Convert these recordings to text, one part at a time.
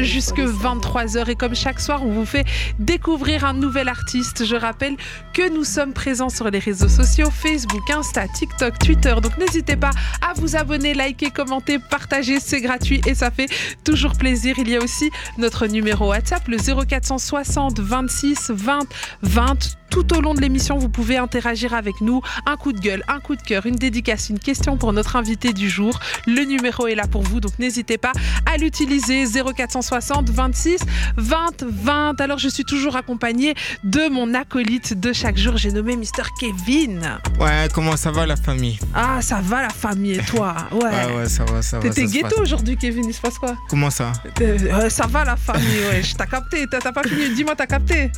jusque 23h et comme chaque soir on vous fait découvrir un nouvel artiste. Je rappelle que nous sommes présents sur les réseaux sociaux Facebook, Insta, TikTok, Twitter. Donc n'hésitez pas à vous abonner, liker, commenter, partager, c'est gratuit et ça fait toujours plaisir. Il y a aussi notre numéro WhatsApp le 0460 26 20 20 tout au long de l'émission, vous pouvez interagir avec nous. Un coup de gueule, un coup de cœur, une dédicace, une question pour notre invité du jour. Le numéro est là pour vous, donc n'hésitez pas à l'utiliser. 0460 26 20 20. Alors, je suis toujours accompagnée de mon acolyte de chaque jour. J'ai nommé Mr. Kevin. Ouais, comment ça va la famille? Ah, ça va la famille et toi? Ouais, ouais, ouais ça va, ça va. T'étais ghetto aujourd'hui, Kevin, il se passe quoi? Comment ça? Euh, Ça va la famille, ouais. T'as capté, t'as pas fini? Dis-moi, t'as capté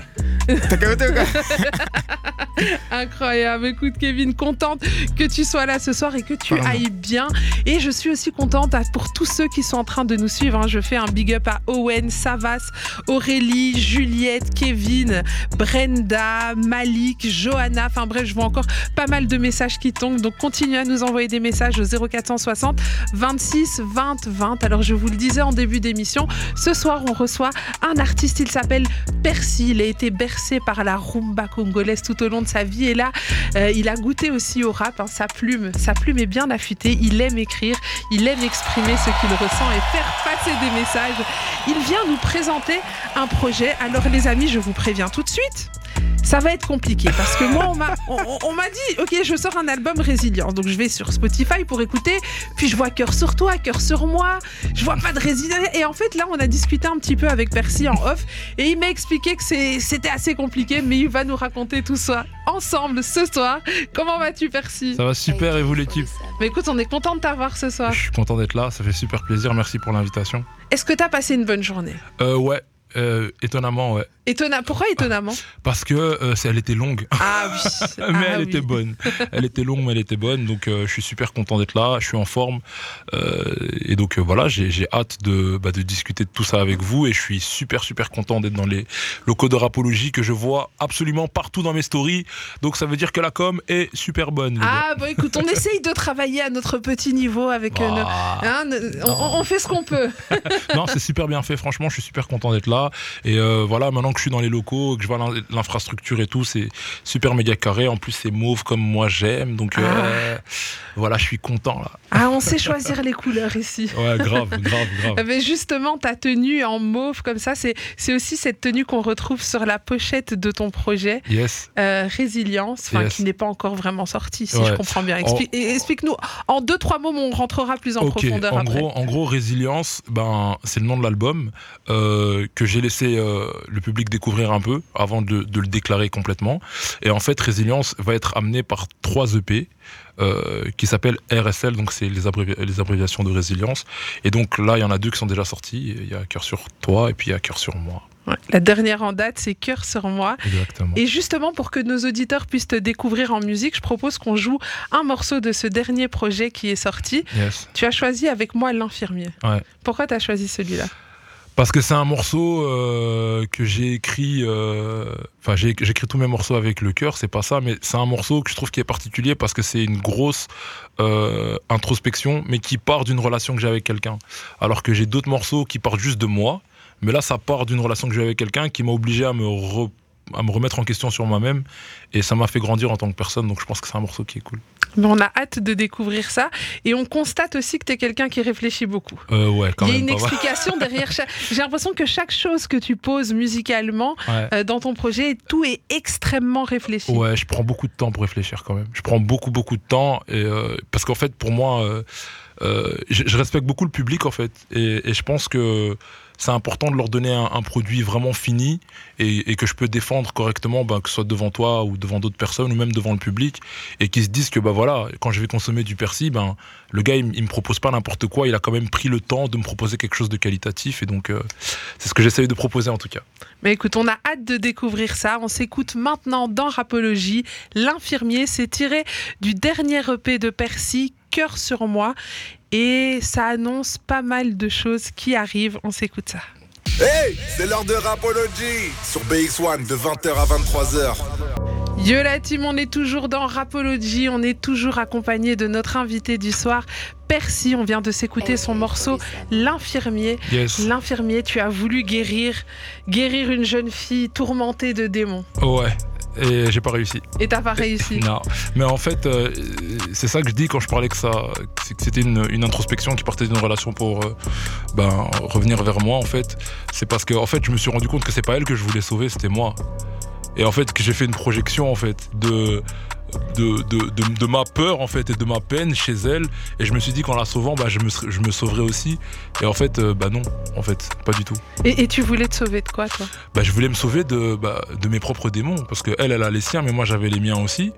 T'as capté ou quoi? Incroyable. Écoute, Kevin, contente que tu sois là ce soir et que tu ailles bien. Et je suis aussi contente pour tous ceux qui sont en train de nous suivre. Hein. Je fais un big up à Owen, Savas, Aurélie, Juliette, Kevin, Brenda, Malik, Johanna. Enfin bref, je vois encore pas mal de messages qui tombent. Donc continuez à nous envoyer des messages au 0460 26 20 20. Alors je vous le disais en début d'émission, ce soir on reçoit un artiste. Il s'appelle Percy. Il a été bercé par la rumba congolaise tout au long de sa vie. Et là, euh, il a goûté aussi au rap. Hein. Sa plume, sa plume est bien affûtée. Il aime écrire, il aime exprimer ce qu'il ressent et faire passer des messages. Il vient nous présenter un projet. Alors les amis, je vous préviens tout de suite ça va être compliqué parce que moi, on m'a, on, m'a dit, ok, je sors un album résilience. Donc je vais sur Spotify pour écouter. Puis je vois cœur sur toi, cœur sur moi. Je vois pas de résilience. Et en fait, là, on a discuté un petit peu avec Percy en off et il m'a expliqué que c'était assez compliqué, mais il va nous raconter tout ça ensemble ce soir. Comment vas-tu, Percy? Ça va super et vous, l'équipe? Mais écoute, on est content de t'avoir ce soir. Je suis content d'être là. Ça fait super plaisir. Merci pour l'invitation. Est-ce que tu as passé une bonne journée? Euh, Ouais, euh, étonnamment, ouais. Étonna... Pourquoi étonnamment? Parce que euh, elle était longue. Ah oui. mais ah elle était bonne. Elle était longue, mais elle était bonne. Donc euh, je suis super content d'être là. Je suis en forme. et donc voilà, j'ai hâte de, bah, de discuter de tout ça avec vous. Et je suis super, super content d'être dans les locaux de rapologie que je vois absolument partout dans mes stories. Donc ça veut dire que la com est super bonne. Ah bon, écoute, on essaye de travailler à notre petit niveau avec. Ah. Hein, on, on, fait ce qu'on peut. non, c'est super bien fait. Franchement, je suis super content d'être là. Et euh, voilà, maintenant que je suis dans les locaux, que je vois l'infrastructure et tout, c'est super méga carré. En plus, c'est mauve comme moi j'aime. Donc euh, ah. voilà, je suis content là. Ah, on sait choisir les couleurs ici. Ouais, grave, grave, grave. Mais justement, ta tenue en mauve comme ça, c'est aussi cette tenue qu'on retrouve sur la pochette de ton projet. Yes. Euh, Résilience, qui n'est pas encore vraiment sorti, si je comprends bien. Explique-nous en deux, trois mots, on rentrera plus en profondeur. En après. gros, en gros, Résilience, ben, c'est le nom de l'album que j'ai laisser euh, le public découvrir un peu avant de, le déclarer complètement. Et en fait, Résilience va être amené par trois EP. Euh, qui s'appellent RSL, donc c'est les, les, abréviations de résilience. Et donc là, il y en a deux qui sont déjà sortis. Il y a Cœur sur toi et puis il y a Cœur sur moi. la dernière en date, c'est Cœur sur moi. Exactement. Et justement, pour que nos auditeurs puissent te découvrir en musique, je propose qu'on joue un morceau de ce dernier projet qui est sorti. Tu as choisi avec moi L'infirmier. Ouais. Pourquoi tu as choisi celui-là? Parce que c'est un morceau euh, que j'ai écrit. Euh, enfin, j'ai écrit tous mes morceaux avec le cœur, c'est pas ça, mais c'est un morceau que je trouve qui est particulier parce que c'est une grosse euh, introspection, mais qui part d'une relation que j'ai avec quelqu'un. Alors que j'ai d'autres morceaux qui partent juste de moi, mais là, ça part d'une relation que j'ai avec quelqu'un qui m'a obligé à me à me remettre en question sur moi-même et ça m'a fait grandir en tant que personne donc je pense que c'est un morceau qui est cool. Mais on a hâte de découvrir ça et on constate aussi que tu es quelqu'un qui réfléchit beaucoup. Euh, ouais, quand Il y a une explication derrière chaque... J'ai l'impression que chaque chose que tu poses musicalement euh, dans ton projet, tout est extrêmement réfléchi. Ouais, je prends beaucoup de temps pour réfléchir quand même. Je prends beaucoup beaucoup de temps et euh, parce qu'en fait pour moi je, respecte beaucoup le public en fait et, et je pense que c'est important de leur donner un, produit vraiment fini et, que je peux défendre correctement, ben, que ce soit devant toi ou devant d'autres personnes ou même devant le public, et qu'ils se disent que bah voilà, quand je vais consommer du persil, ben le gars il, me propose pas n'importe quoi, il a quand même pris le temps de me proposer quelque chose de qualitatif, et donc euh, c'est ce que j'essaye de proposer en tout cas. Mais écoute, on a hâte de découvrir ça. On s'écoute maintenant dans Rapologie. L'infirmier, s'est tiré du dernier EP de Percy, Cœur sur moi. Et ça annonce pas mal de choses qui arrivent. On s'écoute ça. Hey, c'est l'heure de Rapology sur BX1 de 20h à 23h. Yo la team, on est toujours dans Rapology, on est toujours accompagné de notre invité du soir, Percy. On vient de s'écouter son morceau L'infirmier. Yes. L'infirmier, tu as voulu guérir, guérir une jeune fille tourmentée de démons. Ouais. Et j'ai pas réussi. Et t'as pas réussi. Non. Mais en fait, euh, c'est ça que je dis quand je parlais que ça, que c'était une, une introspection qui partait d'une relation pour euh, ben, revenir vers moi. En fait, c'est parce que en fait, je me suis rendu compte que c'est pas elle que je voulais sauver, c'était moi. Et en fait, que j'ai fait une projection en fait de de, de, de, de ma peur en fait et de ma peine chez elle. Et je me suis dit qu'en la sauvant bah, je, me, je me sauverais aussi. Et en fait euh, bah non en fait pas du tout. Et, et tu voulais te sauver de quoi, toi? Bah, je voulais me sauver de, bah, de mes propres démons. Parce que elle elle a les siens mais moi j'avais les miens aussi.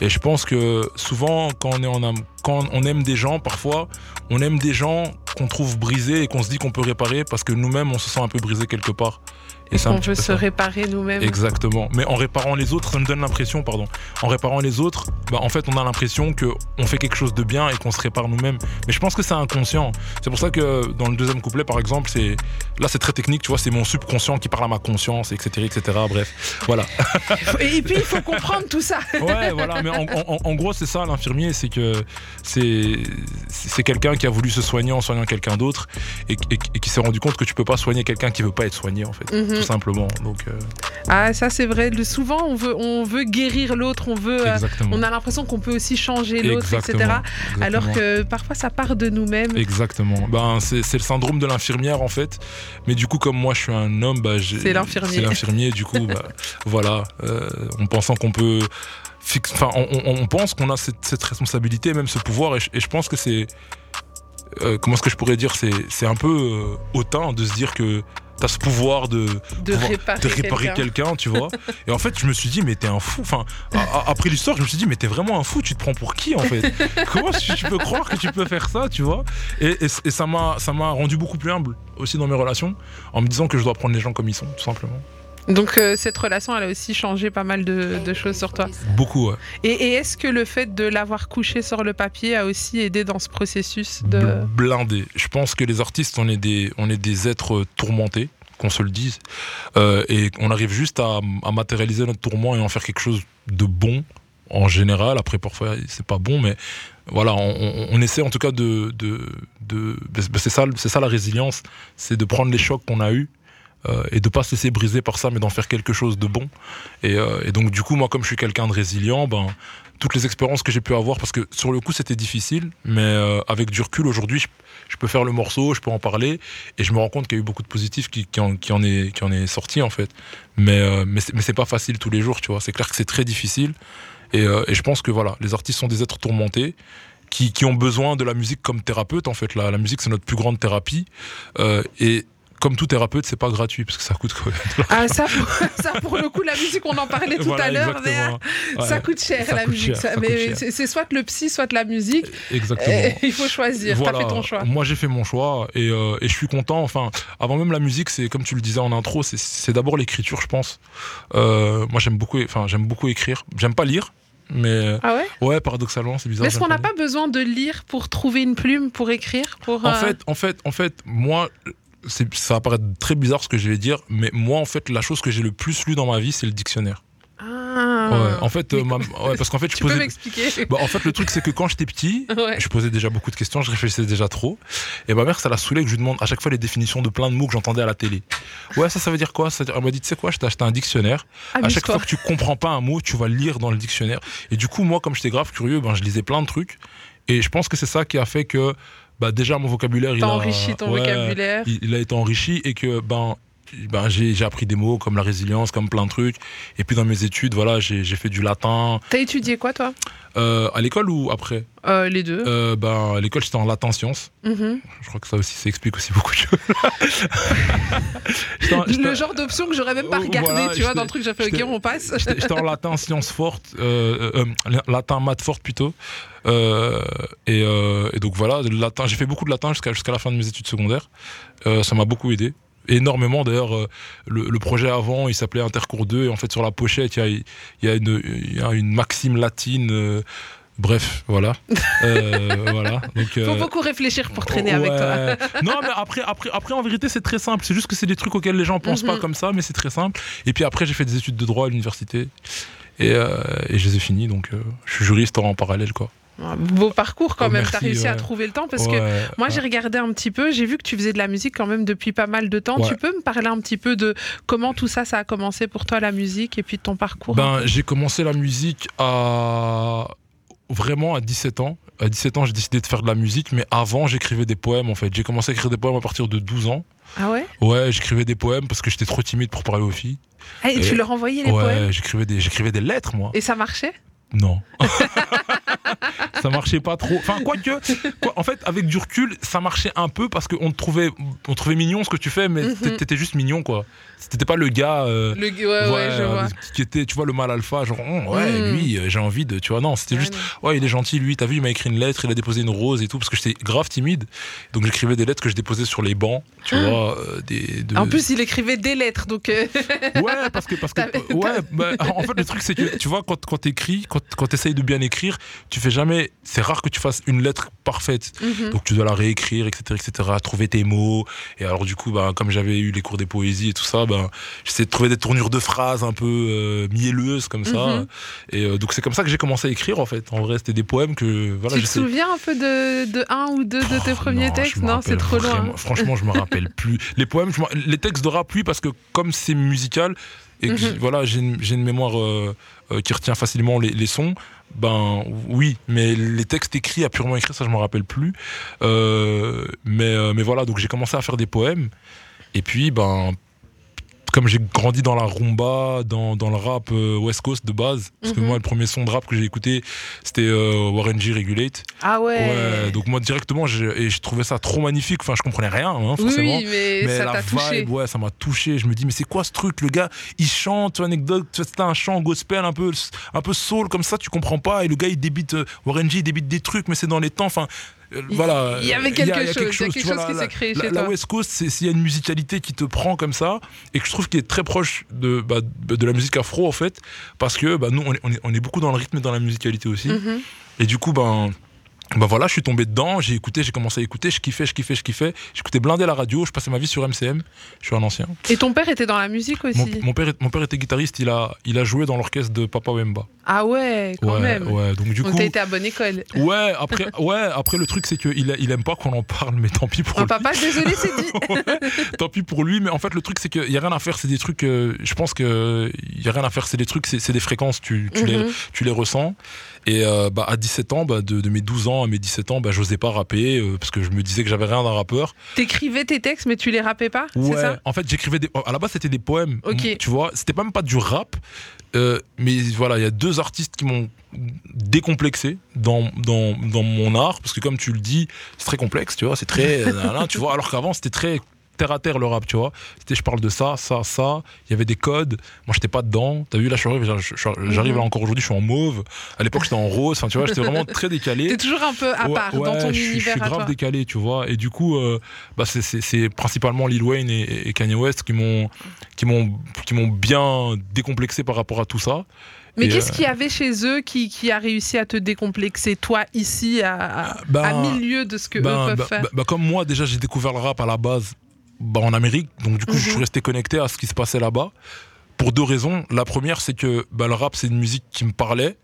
Et je pense que souvent quand on est en âme- quand on aime des gens parfois on aime des gens qu'on trouve brisés et qu'on se dit qu'on peut réparer parce que nous-mêmes on se sent un peu brisé quelque part et petit veut se ça. réparer nous-mêmes. Exactement. Mais en réparant les autres, ça me donne l'impression, pardon, en réparant les autres, bah, en fait, on a l'impression que on fait quelque chose de bien et qu'on se répare nous-mêmes. Mais je pense que c'est inconscient. C'est pour ça que dans le deuxième couplet, par exemple, c'est là, c'est très technique. Tu vois, c'est mon subconscient qui parle à ma conscience, etc., etc. Bref, voilà. Et puis il faut comprendre tout ça. Ouais, voilà. Mais en, en- en gros, c'est ça l'infirmier, c'est que c'est quelqu'un qui a voulu se soigner en soignant quelqu'un d'autre et, et- et qui s'est rendu compte que tu peux pas soigner quelqu'un qui veut pas être soigné, en fait, Mhm. tout simplement. Donc, euh, Ah, ça c'est vrai. Le- souvent, on veut, on veut guérir l'autre, on veut. euh, on a l'impression qu'on peut aussi changer l'autre, Exactement, etc. Alors que parfois ça part de nous-mêmes. Exactement. Ben, c'est le syndrome de l'infirmière en fait. Mais du coup, comme moi je suis un homme, bah, C'est l'infirmier. C'est l'infirmier. Du coup, bah, voilà, euh, en pensant qu'on peut. Fixe- Enfin, on, pense qu'on a cette, cette responsabilité, même ce pouvoir, et je, et je pense que c'est. euh, comment est-ce que je pourrais dire C'est un peu euh, hautain de se dire que t'as ce pouvoir de, de pouvoir- réparer, de réparer quelqu'un. tu vois. Et en fait, je me suis dit, mais t'es un fou. Enfin, a- a- après l'histoire, je me suis dit, mais t'es vraiment un fou. Tu te prends pour qui, en fait? Comment tu, tu peux croire que tu peux faire ça, tu vois? Et, et- et ça m'a, ça m'a rendu beaucoup plus humble aussi dans mes relations, en me disant que je dois prendre les gens comme ils sont, tout simplement. Donc euh, cette relation, elle a aussi changé pas mal de, de choses sur toi. Beaucoup, ouais. Et, et est-ce que le fait de l'avoir couché sur le papier a aussi aidé dans ce processus de... Bl- blindé. Je pense que les artistes, on est des, on est des êtres tourmentés, qu'on se le dise, Euh, et on arrive juste à, à matérialiser notre tourment et en faire quelque chose de bon en général. Après, parfois, c'est pas bon, mais voilà, on, on- on essaie en tout cas de, de, de ben, c'est ça, c'est ça la résilience, c'est de prendre les chocs qu'on a eus. Euh, et de pas se laisser briser par ça, mais d'en faire quelque chose de bon. Et, euh, et donc, du coup, moi, comme je suis quelqu'un de résilient, ben, toutes les expériences que j'ai pu avoir, parce que sur le coup c'était difficile, mais euh, avec du recul aujourd'hui, je, je peux faire le morceau, je peux en parler, et je me rends compte qu'il y a eu beaucoup de positifs qui, qui en, qui en est, qui en est sorti en fait. Mais, mais, c'est, pas facile tous les jours, tu vois. C'est clair que c'est très difficile, et, je pense que voilà, les artistes sont des êtres tourmentés. Qui, qui ont besoin de la musique comme thérapeute en fait la, musique c'est notre plus grande thérapie et comme tout thérapeute c'est pas gratuit parce que ça coûte même Ah ça, pour, ça pour le coup, la musique, on en parlait tout Voilà, à l'heure, mais euh, ça coûte cher ça la coûte musique. cher, ça- mais c'est soit le psy, soit la musique. exactement Et il faut choisir. T'as Voilà. fait ton choix. Moi, j'ai fait mon choix et, euh, et je suis content. Enfin, avant même la musique, c'est comme tu le disais en intro, c'est- d'abord l'écriture, je pense. Euh, moi, j'aime beaucoup, enfin, j'aime beaucoup écrire. J'aime pas lire, mais Ah ouais? Ouais, paradoxalement, c'est bizarre. Mais est-ce qu'on n'a pas besoin de lire pour trouver une plume, pour écrire pour, En euh, fait, en fait, en fait, moi. C'est- Ça va paraître très bizarre ce que je vais dire, mais moi, en fait, la chose que j'ai le plus lu dans ma vie, c'est le dictionnaire. Ah. Ouais, en fait, euh, Mais ma- ouais, parce qu'en fait, je Tu peux posais. m'expliquer Bah, en fait, le truc, c'est que quand j'étais petit, Ouais. je posais déjà beaucoup de questions, je réfléchissais déjà trop. Et ma mère, ça l'a saoulé que je lui demande à chaque fois les définitions de plein de mots que j'entendais à la télé. Ouais, ça, ça veut dire quoi? Ça Elle m'a dit, tu sais quoi, je t'ai acheté un dictionnaire. À chaque fois que tu comprends pas un mot, tu vas lire dans le dictionnaire. Et du coup, moi, comme j'étais grave curieux, ben, je lisais plein de trucs. Et je pense que c'est ça qui a fait que, bah, déjà, mon vocabulaire, il a enrichi ton ouais, vocabulaire. Il, il a été enrichi et que, ben, ben j'ai appris des mots comme la résilience, comme plein de trucs. Et puis dans mes études, voilà, j'ai fait du latin. T'as étudié quoi, toi? Euh, à l'école ou après? Euh, Les deux. euh, ben, À l'école, j'étais en latin sciences. Mhm. Je crois que ça aussi, ça explique aussi beaucoup de choses. Le genre d'option que j'aurais même pas Oh, regardé, voilà, tu vois, dans le truc, j'ai fait, ok, on passe. J'étais en latin sciences fortes, euh, latin maths fortes plutôt. Euh, et, euh, et donc voilà, le latin, j'ai fait beaucoup de latin jusqu'à jusqu'à la fin de mes études secondaires. Euh, ça m'a beaucoup aidé. Énormément d'ailleurs, euh, le, le projet avant il s'appelait Intercours 2 et en fait sur la pochette il y a, il y a, une, il y a une maxime latine. euh, bref, voilà. Euh, voilà. Donc, Faut euh, beaucoup réfléchir pour traîner avec toi. Non, mais après, après, après, en vérité, c'est très simple. C'est juste que c'est des trucs auxquels les gens pensent pas Mhm. comme ça, mais c'est très simple. Et puis après, j'ai fait des études de droit à l'université. Et, et je les ai finis, donc je suis juriste en parallèle, quoi. Beau parcours quand Oh, même, t'as réussi à ouais. trouver le temps parce que Ouais, moi ouais. j'ai regardé un petit peu, j'ai vu que tu faisais de la musique quand même depuis pas mal de temps. Ouais. Tu peux me parler un petit peu de comment tout ça, ça a commencé pour toi la musique et puis de ton parcours Ben, j'ai commencé la musique à vraiment à 17 ans. À 17 ans, j'ai décidé de faire de la musique, mais avant, j'écrivais des poèmes en fait. J'ai commencé à écrire des poèmes à partir de 12 ans. Ah ouais? Ouais, j'écrivais des poèmes parce que j'étais trop timide pour parler aux filles. Ah, Et tu leur envoyais les ouais, poèmes? j'écrivais des, j'écrivais des lettres, moi. et ça marchait? Non. ça marchait pas trop. Enfin, quoique, quoi, en fait, avec du recul, ça marchait un peu parce qu'on te trouvait, on trouvait mignon ce que tu fais, mais Mhm. t'é- t'étais juste mignon, quoi. T'étais pas le gars. euh, le... Ouais, ouais, je euh, vois. qui était, tu vois, le mal alpha, genre, Hum, ouais, Mm. lui, euh, j'ai envie de, tu vois, non, c'était juste, ouais, il est gentil, lui, t'as vu, il m'a écrit une lettre, il a déposé une rose et tout, parce que j'étais grave timide, donc j'écrivais des lettres que je déposais sur les bancs, tu Ah. vois, euh, des, de- En plus, il écrivait des lettres, donc euh, Ouais, parce que, parce que ouais, bah, en fait, le truc, c'est que, tu vois, quand, quand t'écris, quand, quand t'essayes de bien écrire, tu fais jamais, c'est rare que tu fasses une lettre parfaite. mhm. Donc tu dois la réécrire, etc., etc., trouver tes mots. Et alors du coup, bah, comme j'avais eu les cours des poésies et tout ça, bah, j'essayais de trouver des tournures de phrases un peu euh, mielleuses comme ça. Mhm. Et euh, donc c'est comme ça que j'ai commencé à écrire en fait. En vrai, c'était des poèmes que voilà. tu te souviens un peu de, de un ou deux de tes premiers non, textes Non, c'est trop loin. Franchement, je me rappelle plus. Les poèmes, je m'en- les textes de rap, oui, parce que comme c'est musical et que Mhm. j'ai- voilà, j'ai une, mémoire euh, qui retient facilement les, les sons. Ben oui, mais les textes écrits, à purement écrire, ça je me rappelle plus. Euh, mais, mais voilà, donc j'ai commencé à faire des poèmes. Et puis, ben, comme j'ai grandi dans la rumba, dans, dans le rap euh, West Coast de base, parce que Mhm. moi, le premier son de rap que j'ai écouté, c'était euh, Warren G Regulate. Ah ouais. Ouais, donc moi directement, j'ai- et je trouvais ça trop magnifique. Enfin, je comprenais rien, hein, forcément. oui, mais, Mais ça la t'a touché. vibe, ouais, ça m'a touché. Je me dis, mais c'est quoi ce truc Le gars, il chante, anecdote, c'était un chant gospel un peu, un peu soul comme ça, tu comprends pas. Et le gars, il débite, euh, Warren G, il débite des trucs, mais c'est dans les temps. Enfin, Il- y avait quelque chose, il y a tu quelque vois, chose la- qui s'est la- créé la, chez la toi. West Coast, c'est s'il y a une musicalité qui te prend comme ça, et que je trouve qui est très proche de, bah, de la musique afro, en fait, parce que bah, nous, on est, on est- on est beaucoup dans le rythme et dans la musicalité aussi. Mhm. Et du coup, ben, ben voilà, je suis tombé dedans, j'ai écouté, j'ai commencé à écouter, je kiffais, je kiffais, je kiffais. J'écoutais blindé la radio, je passais ma vie sur MCM, je suis un ancien. Et ton père était dans la musique aussi Mon, mon père, mon père était guitariste, il a, il a joué dans l'orchestre de Papa Wemba. Ah ouais, quand ouais, même. ouais, donc du Donc coup. t'as été à bonne école. Ouais, après, ouais, après le truc c'est qu'il il aime pas qu'on en parle, mais tant pis pour lui. papa, désolé, c'est dit. tant pis pour lui, mais en fait le truc c'est qu'il y a rien à faire, c'est des trucs, euh, je pense que il y a rien à faire, c'est des trucs, c'est c'est des fréquences, tu, tu les, Mhm. tu les ressens. Et euh, bah, à 17 ans, bah, de, de mes 12 ans à mes 17 ans, bah, j'osais pas rapper euh, parce que je me disais que j'avais rien d'un rappeur. T'écrivais tes textes, mais tu les rappais pas Ouais, ça? en fait, j'écrivais des. À la base, c'était des poèmes. Ok. Tu vois, c'était même pas du rap. euh, mais voilà, il y a deux artistes qui m'ont décomplexé dans, dans, dans mon art. Parce que, comme tu le dis, c'est très complexe, tu vois. C'est très. tu vois, alors qu'avant, c'était très terre à terre le rap, tu vois. C'était je parle de ça, ça, ça. Il y avait des codes. Moi, j'étais pas dedans. T'as vu, là, je- j'arrive Mhm. là encore aujourd'hui, je suis en mauve. À l'époque, j'étais en rose. Enfin, tu vois, j'étais vraiment très décalé. T'es toujours un peu à Ouais, part dans ton je, suis- je univers suis à grave toi. décalé, tu vois. Et du coup, euh, bah, c'est- principalement Lil Wayne et, et Kanye West qui m'ont qui m'ont qui m'ont bien décomplexé par rapport à tout ça. Mais qu'est-ce euh, qu'il y avait chez eux qui, qui a réussi à te décomplexer, toi, ici, à, à, Ben, à lieues de ce que eux Ben, peuvent bah, faire? comme moi, déjà, j'ai découvert le rap à la base bah, en Amérique. Donc, du coup, je Mhm. suis resté connecté à ce qui se passait là-bas. Pour deux raisons. La première, c'est que bah, le rap, c'est une musique qui me parlait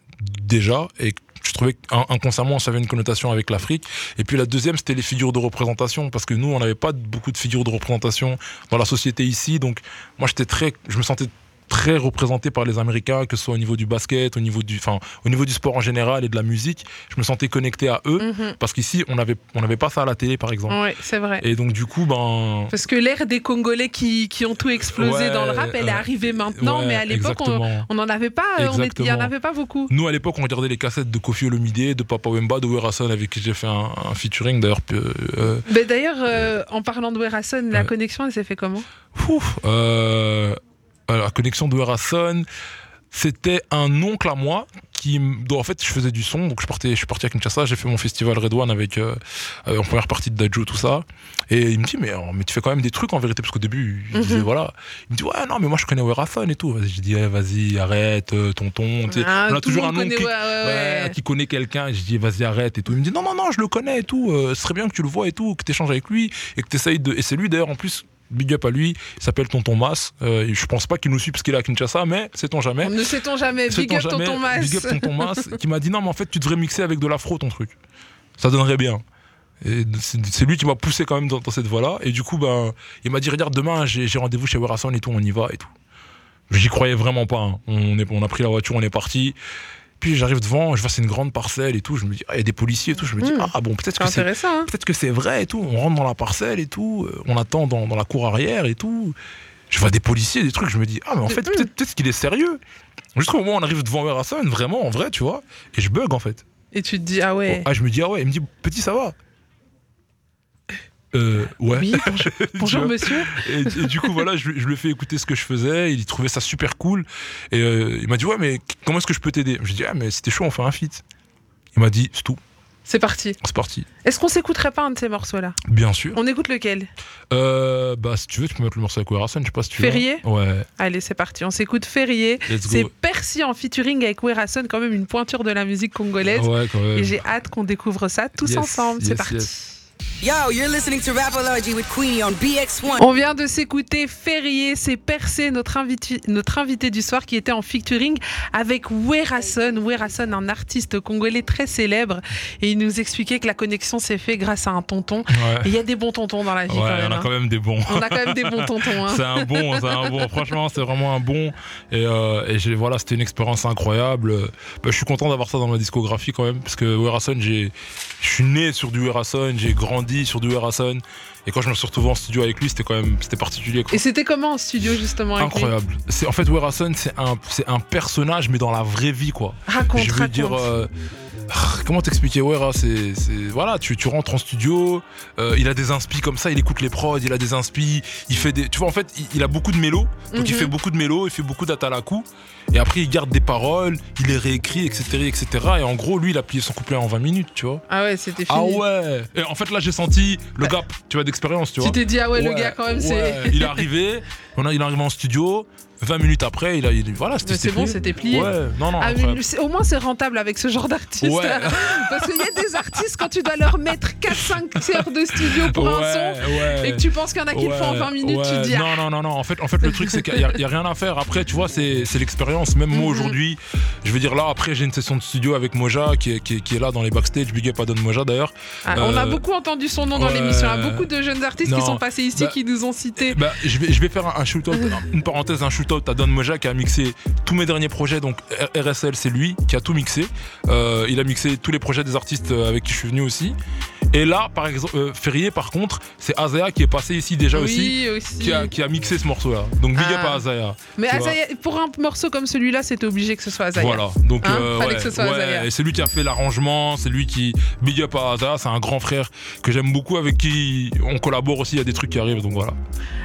déjà et je trouvais qu'inconsciemment, ça avait une connotation avec l'Afrique. Et puis la deuxième, c'était les figures de représentation. Parce que nous, on n'avait pas beaucoup de figures de représentation dans la société ici. Donc, moi, j'étais très. Je me sentais très représenté par les Américains, que ce soit au niveau du basket, au niveau du, enfin, au niveau du sport en général et de la musique. Je me sentais connecté à eux. Mhm. Parce qu'ici, on n'avait on avait pas ça à la télé, par exemple. Ouais, c'est vrai. Et donc, du coup, ben. Parce que l'ère des Congolais qui, qui ont tout explosé Ouais, dans le rap, elle est arrivée maintenant, ouais, mais à l'époque, on n'en avait pas, il n'y en avait pas beaucoup. Nous, à l'époque, on regardait les cassettes de Kofi Olomide, de Papa Wemba, de Werason, avec qui j'ai fait un, un featuring, d'ailleurs. euh, euh, Mais d'ailleurs, euh, en parlant de Werason, la connexion, elle s'est fait comment? Ouf, euh, la connexion de c'était un oncle à moi qui, dont en fait, je faisais du son. Donc, je, partais, je suis parti à Kinshasa, j'ai fait mon festival Red One avec, euh, euh, en première partie de Dajo, tout ça. Et il me dit, mais, euh, mais tu fais quand même des trucs en vérité, parce qu'au début, il Mhm. disait, voilà. Il me dit, ouais, non, mais moi, je connais Werason et tout. Je dis, eh, vas-y, arrête, euh, tonton. Ah, on a toujours un oncle qui- ouais, ouais, Ouais, ouais. qui connaît quelqu'un, je dis vas-y arrête et tout. Il me dit non non non je le connais et tout, euh, ce serait bien que tu le vois et tout, que tu échanges avec lui et que tu essayes de... Et c'est lui d'ailleurs en plus big up à lui. Il s'appelle Tonton Mas. Euh, je pense pas qu'il nous suit parce qu'il est à Kinshasa, mais sait-on jamais. Ne sait-on jamais. Big up Tonton Mas. Big up Tonton Mas qui m'a dit non, mais en fait, tu devrais mixer avec de l'afro ton truc. Ça donnerait bien. Et c'est lui qui m'a poussé quand même dans, cette voie-là. Et du coup, ben, il m'a dit regarde, demain, j'ai rendez-vous chez Werason et tout, on y va et tout. J'y croyais vraiment pas. Hein. On, est, on a pris la voiture, on est parti. Puis j'arrive devant, je vois c'est une grande parcelle et tout. Je me dis, ah, il y a des policiers et tout. Je me dis, hmm. ah bon, peut-être que c'est hein. peut-être que c'est vrai et tout. On rentre dans la parcelle et tout. Euh, on attend dans, la cour arrière et tout. Je vois des policiers, des trucs. Je me dis, ah mais en fait, hmm. peut-être qu'il est sérieux. Jusqu'au moment où on arrive devant Verasson, vraiment, en vrai, tu vois. Et je bug en fait. Et tu te dis, ah ouais. ah, je me dis, ah ouais. Il me dit, petit, ça va. Euh, ouais. Oui, bonjour, monsieur. Et, du coup, voilà, je, je, lui ai fait écouter ce que je faisais. Il trouvait ça super cool. Et euh, il m'a dit, ouais, mais comment est-ce que je peux t'aider? Je lui ai dit, ah, mais c'était chaud, on fait un feat. Il m'a dit, c'est tout. C'est parti. C'est parti. Est-ce qu'on s'écouterait pas un de ces morceaux-là? Bien sûr. On écoute lequel? Euh, Bah, si tu veux, tu peux mettre le morceau avec Werason, je sais pas si tu Ferrier? Ouais. Allez, c'est parti. On s'écoute Ferrier. C'est Percy en featuring avec Werason, quand même une pointure de la musique congolaise. Ouais, quand même. Et j'ai hâte qu'on découvre ça tous ensemble. c'est parti. Yo, you're listening to Rapology with Queenie on BX1. On vient de s'écouter Ferrier, c'est Percé, notre invité, notre invité du soir qui était en featuring avec Werason. Werason, un artiste congolais très célèbre. Et il nous expliquait que la connexion s'est faite grâce à un tonton. Et il y a des bons tontons dans la vie. Ouais, quand même, on a hein. quand même des bons. On a quand même des bons tontons. Hein. c'est un bon, c'est un bon. Franchement, c'est vraiment un bon. Et, euh, voilà, c'était une expérience incroyable. Bah, je suis content d'avoir ça dans ma discographie quand même. Parce que Werason, je suis né sur du Werason, j'ai grandi sur du Werason. Et quand je me suis retrouvé en studio avec lui, c'était quand même c'était particulier. Et c'était comment en studio justement Incroyable. C'est en fait Werason, c'est un c'est un personnage mais dans la vraie vie quoi. Raconte. Je veux dire. Euh, comment t'expliquer Wera c'est voilà tu, tu rentres en studio euh, il a des inspi comme ça il écoute les prods il a des inspi il fait des tu vois en fait il, a beaucoup de mélos donc il mhm. fait beaucoup de mélos il fait beaucoup d'atalaku et après, il garde des paroles, il les réécrit, etc., etc. Et en gros, lui, il a plié son couplet en 20 minutes, tu vois. Ah ouais, c'était fini. Ah ouais. Et en fait, là, j'ai senti le gap, tu vois, d'expérience, tu vois. Tu t'es dit, ah ouais, le gars, quand même, c'est. il est arrivé, on a, il est arrivé en studio, 20 minutes après, il a, il, voilà, c'était C'est bon, c'était plié. Ouais, non, non. Ah, au moins, c'est rentable avec ce genre d'artiste. Parce qu'il y a des artistes, quand tu dois leur mettre 4-5 heures de studio pour un son, et que tu penses qu'il y en a qui le font en 20 minutes, tu dis. Non, ah. non, non, non. En fait, en fait le truc, c'est qu'il n'y a, rien à faire. Après, tu vois, c'est l'expérience. Même moi, mhm. aujourd'hui, je veux dire, là, après, j'ai une session de studio avec Moja, qui est, qui est, là dans les backstage. Big up à Don Moja, d'ailleurs. Ah, on a euh, beaucoup entendu son nom dans l'émission. Il y a beaucoup de jeunes artistes qui sont passés ici, bah, qui nous ont cités. Bah, je, vais, je vais faire un, shoot-out, une parenthèse, un shoot-out à Don Moja, qui a mixé tous mes derniers projets. Donc RSL, c'est lui qui a tout mixé. Euh, il a mixé tous les projets des artistes avec qui je suis venu aussi. Et là, par exemple, euh, Ferrier, par contre, c'est Azaya qui est passé ici déjà aussi, Qui, a, qui a mixé ce morceau-là. Donc big up à ah. Azaya. Mais Azaya, pour un morceau comme celui-là, c'était obligé que ce soit Azaya. Voilà. Donc hein ouais, Azaya. Et c'est lui qui a fait l'arrangement, c'est lui qui big up à Azaya. C'est un grand frère que j'aime beaucoup, avec qui on collabore aussi. Il y a des trucs qui arrivent, donc voilà.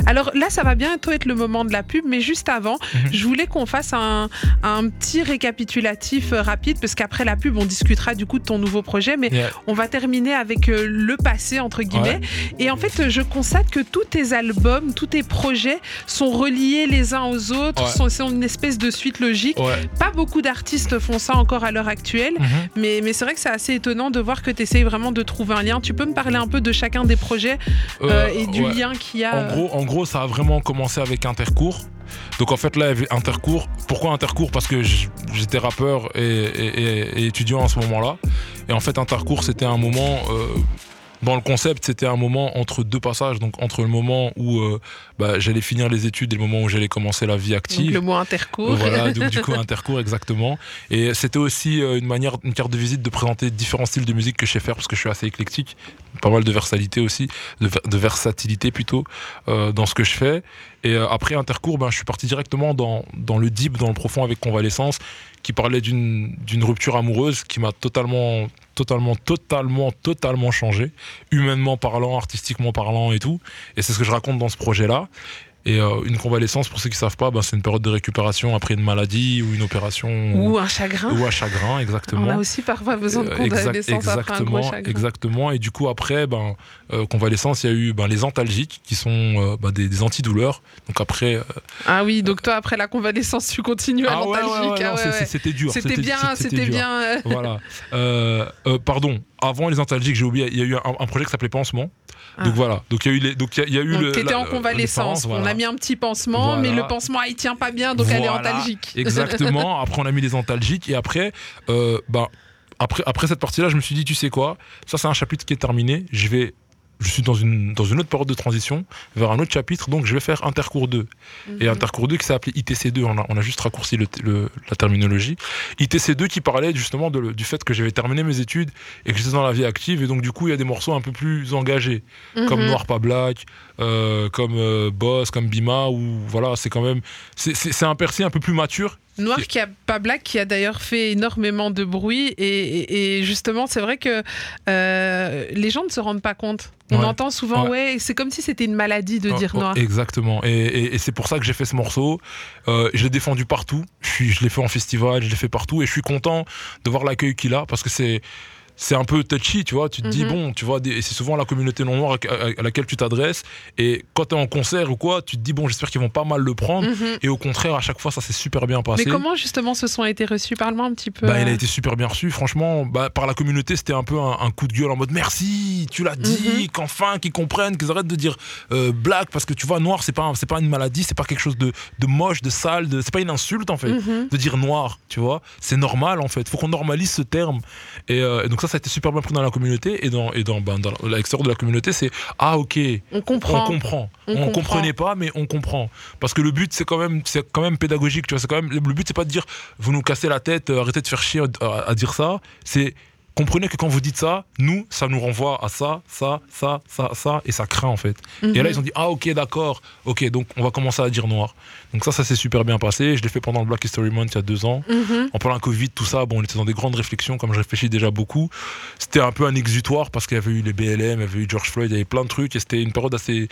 Alors là, ça va bientôt être le moment de la pub, mais juste avant, mhm. je voulais qu'on fasse un, un, petit récapitulatif euh, rapide, parce qu'après la pub, on discutera du coup de ton nouveau projet, mais on va terminer avec euh, le passé, entre guillemets. Et en fait, je constate que tous tes albums, tous tes projets sont reliés les uns aux autres, sont, c'est une espèce de suite logique. Pas beaucoup d'artistes font ça encore à l'heure actuelle, mhm. mais, mais c'est vrai que c'est assez étonnant de voir que tu essayes vraiment de trouver un lien. Tu peux me parler un peu de chacun des projets euh, et du lien qu'il y a en gros, en gros, ça a vraiment commencé avec Intercours. Donc en fait là, Intercours. Pourquoi Intercours? Parce que j'étais rappeur et, étudiant à ce moment-là. Et en fait, Intercours, c'était un moment euh, dans le concept, c'était un moment entre deux passages, donc entre le moment où euh, bah, j'allais finir les études et le moment où j'allais commencer la vie active. Donc le mot intercours. Voilà, donc du coup intercours exactement. Et c'était aussi euh, une manière, une carte de visite de présenter différents styles de musique que je sais faire parce que je suis assez éclectique, pas mal de versatilité aussi, de, versatilité plutôt euh, dans ce que je fais. Et après intercours, ben, je suis parti directement dans, dans le deep, dans le profond avec convalescence qui parlait d'une rupture amoureuse qui m'a totalement, totalement, totalement, totalement changé, humainement parlant, artistiquement parlant et tout. Et c'est ce que je raconte dans ce projet-là. Et euh, une convalescence, pour ceux qui ne savent pas, ben, c'est une période de récupération après une maladie ou une opération. Ou un chagrin. Ou un chagrin, exactement. On a aussi parfois besoin de euh, convalescence exactement, après un gros chagrin. Exactement. Et du coup, après, ben, euh, convalescence, il y a eu ben, les antalgiques, qui sont ben, des, antidouleurs. Donc après. ah oui, donc toi, après la convalescence, tu continues à ah l'antalgique. Ah c'était dur. C'était bien, c'était bien. Voilà. pardon, avant les antalgiques, j'ai oublié, il y a eu un, projet qui s'appelait Pansement. Donc Ah. voilà, donc il y a eu, les, donc il y a, il y a eu Donc, le. t'étais la- en convalescence. On a mis un petit pansement, Voilà. mais le pansement, il tient pas bien, donc elle est antalgique. Exactement. après, on a mis les antalgiques et après, euh, bah, après, après cette partie-là, je me suis dit, tu sais quoi, ça c'est un chapitre qui est terminé. Je vais, je suis dans une dans une autre période de transition vers un autre chapitre, donc je vais faire intercours 2 et Mhm. intercours 2 qui s'est appelé ITC2. On a, on a juste raccourci le, le- la terminologie. ITC2 qui parlait justement de du fait que j'avais terminé mes études et que j'étais dans la vie active et donc du coup il y a des morceaux un peu plus engagés comme Mhm. Noir pas Black, euh, comme euh, Boss, comme Bima, où voilà, c'est quand même. C'est un percé un peu plus mature. Noir qui a pas black qui a d'ailleurs fait énormément de bruit et, et- et justement c'est vrai que euh, les gens ne se rendent pas compte. On Ouais. entend souvent Ouais. ouais, c'est comme si c'était une maladie de Oh, dire oh, noir. Exactement. Et, et- et c'est pour ça que j'ai fait ce morceau. Euh, je l'ai défendu partout. Je, suis- je l'ai fait en festival, je l'ai fait partout. Et je suis content de voir l'accueil qu'il a parce que c'est. C'est un peu touchy, tu vois. Tu te dis, Mhm. bon, tu vois, c'est souvent la communauté non noire à, laquelle tu t'adresses. Et quand tu es en concert ou quoi, tu te dis, bon, j'espère qu'ils vont pas mal le prendre. Mhm. Et au contraire, à chaque fois, ça s'est super bien passé. Mais comment justement ce son a été reçu? Parle-moi un petit peu. Bah, il a été super bien reçu, franchement. Bah, par la communauté, c'était un peu un, un coup de gueule en mode merci, tu l'as dit, Mhm. qu'enfin, qu'ils comprennent, qu'ils arrêtent de dire euh, black, parce que tu vois, noir, c'est pas, c'est pas une maladie, c'est pas quelque chose de, de moche, de sale, de, c'est pas une insulte en fait, de dire noir, tu vois. C'est normal en fait, faut qu'on normalise ce terme. Et, euh, et donc, ça, ça a été super bien pris dans la communauté et dans, et dans, ben, dans l'extérieur de la communauté, c'est ah, ok, On comprend. on comprend. On On, comprend. comprenait pas, mais on comprend. Parce que le but, c'est quand même, c'est quand même pédagogique. Tu vois, c'est quand même le but, c'est pas de dire vous nous cassez la tête, euh, arrêtez de faire chier à, à dire ça. C'est comprenez que quand vous dites ça, nous, ça nous renvoie à ça, ça, ça, ça, ça, et ça craint en fait. Et là, ils ont dit ah ok, d'accord, ok, donc on va commencer à dire noir. Donc ça, ça s'est super bien passé. Je l'ai fait pendant le Black History Month il y a deux ans. Mhm. En plein Covid, tout ça, bon, on était dans des grandes réflexions, comme je réfléchis déjà beaucoup. C'était un peu un exutoire parce qu'il y avait eu les BLM, il y avait eu George Floyd, il y avait plein de trucs et c'était une période assez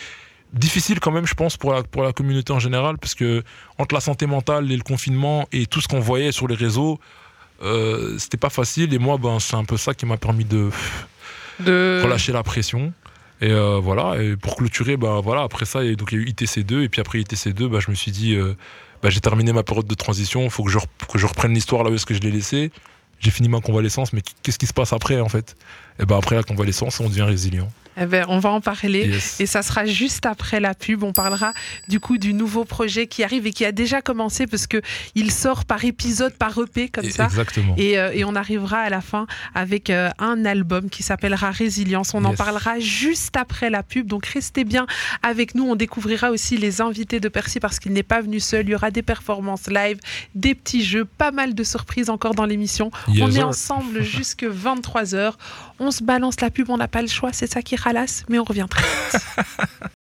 difficile quand même, je pense, pour la, pour la communauté en général, parce que entre la santé mentale et le confinement et tout ce qu'on voyait sur les réseaux, euh, c'était pas facile. Et moi, ben, c'est un peu ça qui m'a permis de De... relâcher la pression. Et euh, voilà, et pour clôturer, ben, voilà, après ça, il y a eu- donc, il y a eu ITC2, et puis après ITC2, ben, je me suis dit, euh, ben, j'ai terminé ma période de transition, il faut que je, que je reprenne l'histoire là où est-ce que je l'ai laissé. J'ai fini ma convalescence, mais qu'est-ce qui se passe après en fait? Et ben après la convalescence, on devient résilient. Eh ben, on va en parler. Yes. Et ça sera juste après la pub. On parlera du coup du nouveau projet qui arrive et qui a déjà commencé parce que il sort par épisode, par EP comme Et- ça. Exactement. Et, euh, et on arrivera à la fin avec euh, un album qui s'appellera Résilience. On en parlera juste après la pub. Donc restez bien avec nous. On découvrira aussi les invités de Percy parce qu'il n'est pas venu seul. Il y aura des performances live, des petits jeux, pas mal de surprises encore dans l'émission. Yes, on est ensemble jusque 23h. On se balance la pub, on n'a pas le choix. C'est ça qui ralasse, mais on revient très vite.